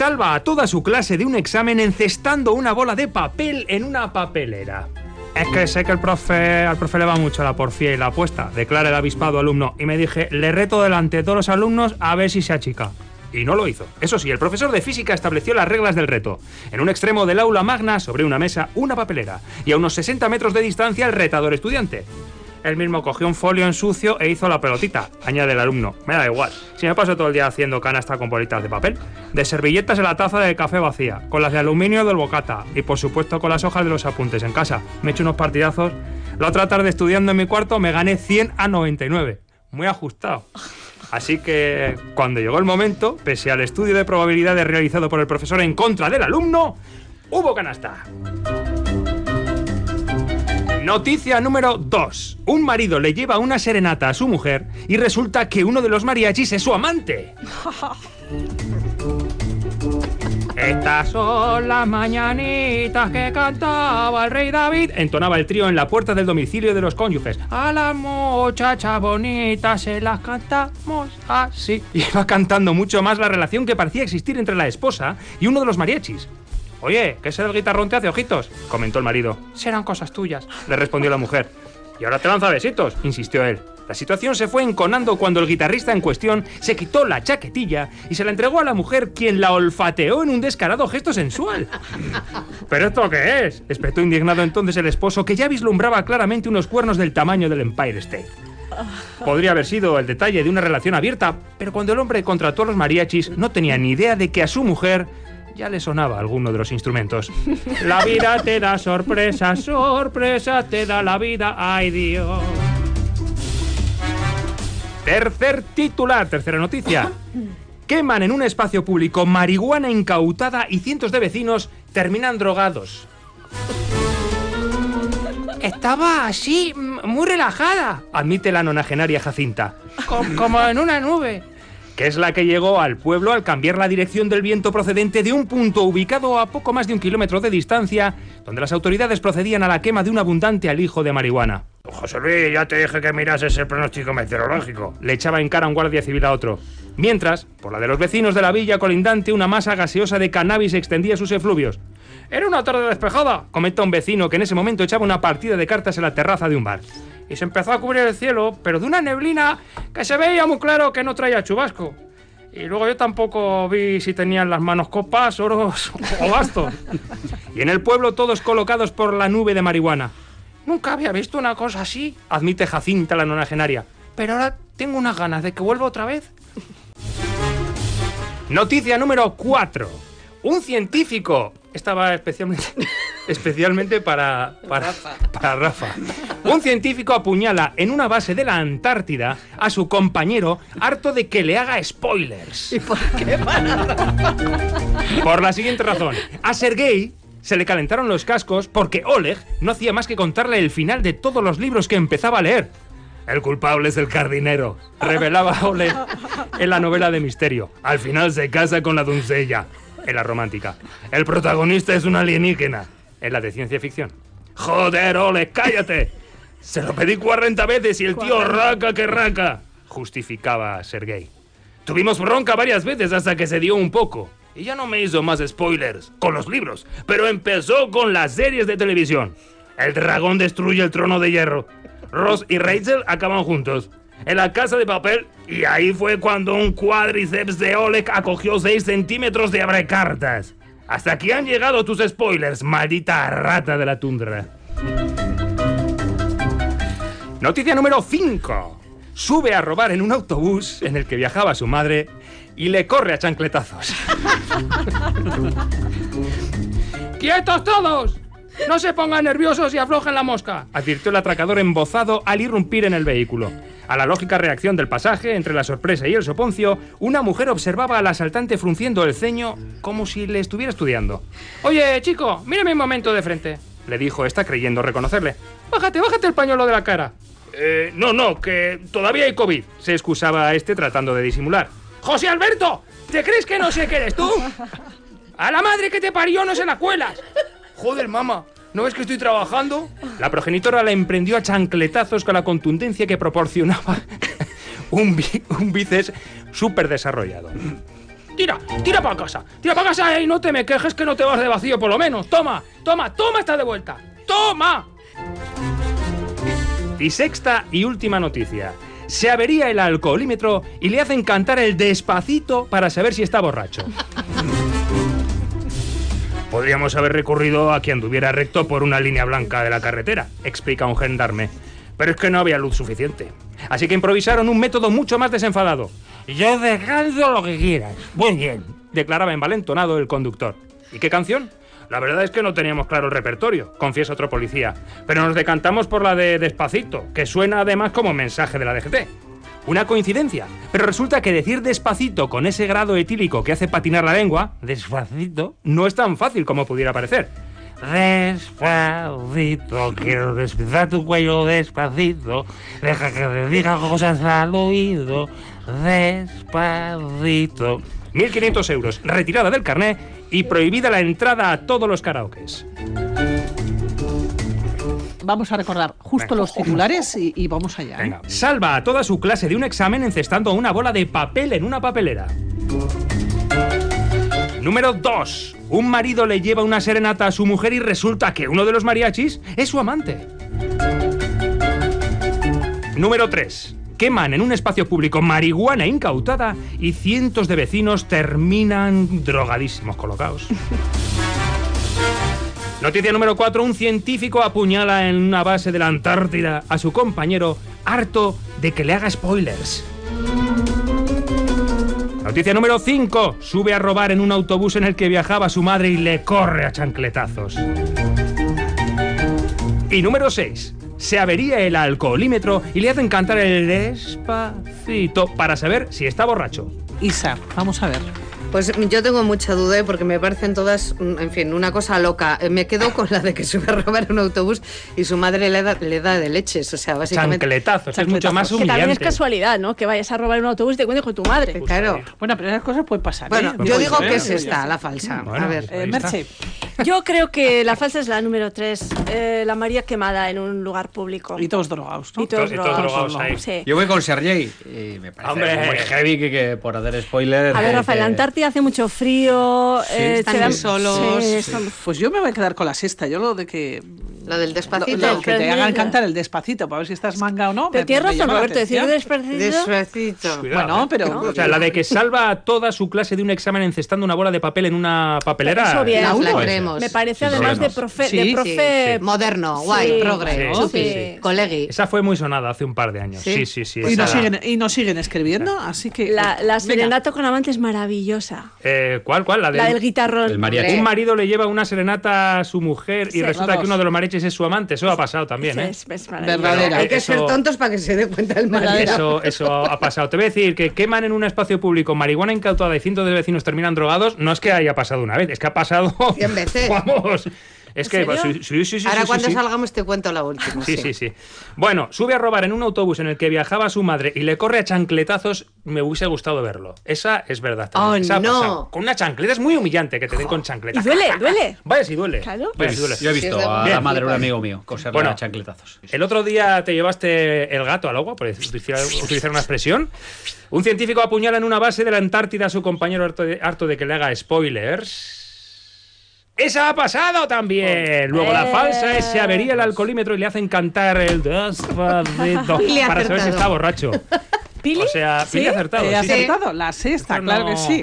salva a toda su clase de un examen encestando una bola de papel en una papelera. Es que sé que el profe, al profe le va mucho la porfía y la apuesta, declara el avispado alumno, y me dije, le reto delante de todos los alumnos a ver si se achica. Y no lo hizo. Eso sí, el profesor de física estableció las reglas del reto. En un extremo del aula magna, sobre una mesa, una papelera. Y a unos 60 metros de distancia, el retador estudiante. Él mismo cogió un folio en sucio e hizo la pelotita, añade el alumno. Me da igual, si me paso todo el día haciendo canasta con bolitas de papel, de servilletas en la taza de café vacía, con las de aluminio del bocata y por supuesto con las hojas de los apuntes en casa. Me he hecho unos partidazos. La otra tarde estudiando en mi cuarto me gané 100 a 99. Muy ajustado. Así que cuando llegó el momento, pese al estudio de probabilidades realizado por el profesor en contra del alumno, hubo canasta. Noticia número 2. Un marido le lleva una serenata a su mujer y resulta que uno de los mariachis es su amante. Estas son las mañanitas que cantaba el rey David. Entonaba el trío en la puerta del domicilio de los cónyuges. A las muchachas bonitas se las cantamos así. Y iba cantando mucho más la relación que parecía existir entre la esposa y uno de los mariachis. Oye, ¿qué ese del guitarrón te hace ojitos? comentó el marido. Serán cosas tuyas, le respondió la mujer. Y ahora te lanza besitos, insistió él. La situación se fue enconando cuando el guitarrista en cuestión se quitó la chaquetilla y se la entregó a la mujer, quien la olfateó en un descarado gesto sensual. ¿Pero esto qué es? espetó indignado entonces el esposo, que ya vislumbraba claramente unos cuernos del tamaño del Empire State. Podría haber sido el detalle de una relación abierta, pero cuando el hombre contrató a los mariachis no tenía ni idea de que a su mujer ya le sonaba alguno de los instrumentos. La vida te da sorpresa, sorpresa te da la vida, ay Dios. Tercer titular, tercera noticia. Queman en un espacio público marihuana incautada y cientos de vecinos terminan drogados. Estaba así, muy relajada, admite la nonagenaria Jacinta. como en una nube que es la que llegó al pueblo al cambiar la dirección del viento procedente de un punto ubicado a poco más de un kilómetro de distancia, donde las autoridades procedían a la quema de un abundante alijo de marihuana. José Luis, ya te dije que mirases el pronóstico meteorológico. Le echaba en cara un guardia civil a otro. Mientras, por la de los vecinos de la villa colindante, una masa gaseosa de cannabis extendía sus efluvios. Era una tarde despejada, comenta un vecino que en ese momento echaba una partida de cartas en la terraza de un bar y se empezó a cubrir el cielo, pero de una neblina que se veía muy claro que no traía chubasco. Y luego yo tampoco vi si tenían las manos copas, oros o bastos. Y en el pueblo todos colocados por la nube de marihuana. Nunca había visto una cosa así, admite Jacinta la nonagenaria. Pero ahora tengo unas ganas de que vuelva otra vez. Noticia número 4. Un científico estaba especialmente, especialmente para, para, para Rafa. Un científico apuñala en una base de la Antártida a su compañero harto de que le haga spoilers. ¿Y por qué para Por la siguiente razón. A Sergei se le calentaron los cascos porque Oleg no hacía más que contarle el final de todos los libros que empezaba a leer. El culpable es el jardinero, revelaba Oleg en la novela de misterio. Al final se casa con la doncella en la romántica. El protagonista es un alienígena, en la de ciencia ficción. Joder, Ole, cállate. Se lo pedí 40 veces y el tío raca que raca, justificaba Sergei. Tuvimos bronca varias veces hasta que se dio un poco. Y ya no me hizo más spoilers con los libros, pero empezó con las series de televisión. El dragón destruye el trono de hierro. Ross y Rachel acaban juntos en la casa de papel y ahí fue cuando un cuádriceps de Oleg acogió 6 centímetros de abrecartas. Hasta aquí han llegado tus spoilers, maldita rata de la tundra. Noticia número 5. Sube a robar en un autobús en el que viajaba su madre y le corre a chancletazos. ¡Quietos todos! No se pongan nerviosos y aflojen la mosca, advirtió el atracador embozado al irrumpir en el vehículo. A la lógica reacción del pasaje, entre la sorpresa y el soponcio, una mujer observaba al asaltante frunciendo el ceño como si le estuviera estudiando. Oye, chico, mírame un momento de frente, le dijo esta creyendo reconocerle. Bájate, bájate el pañuelo de la cara. Eh, no, no, que todavía hay COVID, se excusaba este tratando de disimular. José Alberto, ¿te crees que no sé qué eres tú? A la madre que te parió no se la cuelas. Joder, mamá, ¿no ves que estoy trabajando? La progenitora la emprendió a chancletazos con la contundencia que proporcionaba un, un bíceps súper desarrollado. tira, tira para casa, tira para casa y no te me quejes que no te vas de vacío por lo menos. Toma, toma, toma, está de vuelta. ¡Toma! Y sexta y última noticia. Se avería el alcoholímetro y le hacen cantar el despacito para saber si está borracho. Podríamos haber recurrido a quien anduviera recto por una línea blanca de la carretera, explica un gendarme. Pero es que no había luz suficiente. Así que improvisaron un método mucho más desenfadado. Yo descanso lo que quieras. Muy bien, declaraba envalentonado el conductor. ¿Y qué canción? La verdad es que no teníamos claro el repertorio, confiesa otro policía. Pero nos decantamos por la de Despacito, que suena además como mensaje de la DGT. Una coincidencia, pero resulta que decir despacito con ese grado etílico que hace patinar la lengua, despacito, no es tan fácil como pudiera parecer. Despacito, quiero despiezar tu cuello despacito, deja que te diga cosas al oído, despacito. 1.500 euros, retirada del carné y prohibida la entrada a todos los karaokes. Vamos a recordar justo Venga. los titulares y, y vamos allá. ¿eh? Venga. Salva a toda su clase de un examen encestando una bola de papel en una papelera. Número 2. Un marido le lleva una serenata a su mujer y resulta que uno de los mariachis es su amante. Número 3. Queman en un espacio público marihuana incautada y cientos de vecinos terminan drogadísimos colocados. Noticia número 4. Un científico apuñala en una base de la Antártida a su compañero harto de que le haga spoilers. Noticia número 5. Sube a robar en un autobús en el que viajaba su madre y le corre a chancletazos. Y número 6. Se avería el alcoholímetro y le hacen cantar el despacito para saber si está borracho. Isa, vamos a ver. Pues yo tengo mucha duda ¿eh? porque me parecen todas, mm, en fin, una cosa loca. Eh, Me quedo con la de que sube a robar un autobús y su madre le da, le da de leches. O sea, básicamente. Chancletazos, es mucho más Chancletazos. Que también es humillante. casualidad, ¿no? Que vayas a robar un autobús y te cuentes con tu madre. Claro. Bueno, pero esas cosas pueden pasar. Bueno, ¿eh? yo digo ser, que es ¿eh? esta, la falsa. Bueno, a ver. Eh. Merche, Yo creo que la falsa es la número 3, la María quemada en un lugar público. y todos drogados, ¿no? Y todos Y todos drogados. drogados ahí. Sí. Yo voy con Sergei. Y me parece Hombre. muy heavy que, que por hacer spoiler. A ver, eh, Rafael, que- hace mucho frío. eh, están te dan- muy solos. Sí, Sí. Pues yo me voy a quedar con la sexta. Yo lo de que. La del despacito. lo que te hagan cantar el despacito para ver si estás manga o no. Pero tienes razón, la Roberto, decir despacito. Despacito. Cuidado, Bueno, ¿eh? pero. O sea, la de que salva a toda su clase de un examen encestando una bola de papel en una papelera. Eso bien. La uno. creemos. Me parece además de profe. Sí, de sí, profe Sí, Moderno, guay, Sí. progre. Colegui. Esa fue muy sonada hace un par de años. ¿Sí? Sí, sí, sí. Y nos, la- siguen, y nos siguen escribiendo, así que. La, la serenata con amante es maravillosa. Eh, ¿Cuál, cuál? La, La del guitarrón. El mariachi. Un marido le lleva una serenata a su mujer y resulta que uno de los mariachis es su amante. Eso ha pasado también, Sí, ¿eh? es, es. Verdadera. Hay que eso- ser tontos para que se dé cuenta el marido. Eso, eso ha pasado. Te voy a decir que queman en un espacio público marihuana incautada y cientos de vecinos terminan drogados. No es que haya pasado una vez, es que ha pasado. Cien veces. Vamos. Es ¿En que. sí, sí, sí, sí, Ahora sí, cuando sí. salgamos te cuento la última. Sí, sí, sí. Bueno, sube a robar en un autobús en el que viajaba su madre y le corre a chancletazos. Me hubiese gustado verlo. Esa es verdad. también. Oh, Esa no. Con una chancleta es muy humillante que te den con chancleta. Y duele, duele. Vaya si duele. Claro. Vaya si duele. Yo he visto Sí, a la madre de un amigo mío coserle Bueno. a chancletazos. El otro día te llevaste el gato al agua, por utilizar, utilizar una expresión. Un científico apuñala en una base de la Antártida a su compañero harto de, harto de que le haga spoilers. ¡Esa ha pasado también! Luego la Eh. falsa es se avería el alcoholímetro y le hacen cantar el despacito para saber si está borracho. ¿Pili? O sea, Pili ¿Sí? ha acertado. He sí, sí. acertado, la sexta, claro que sí.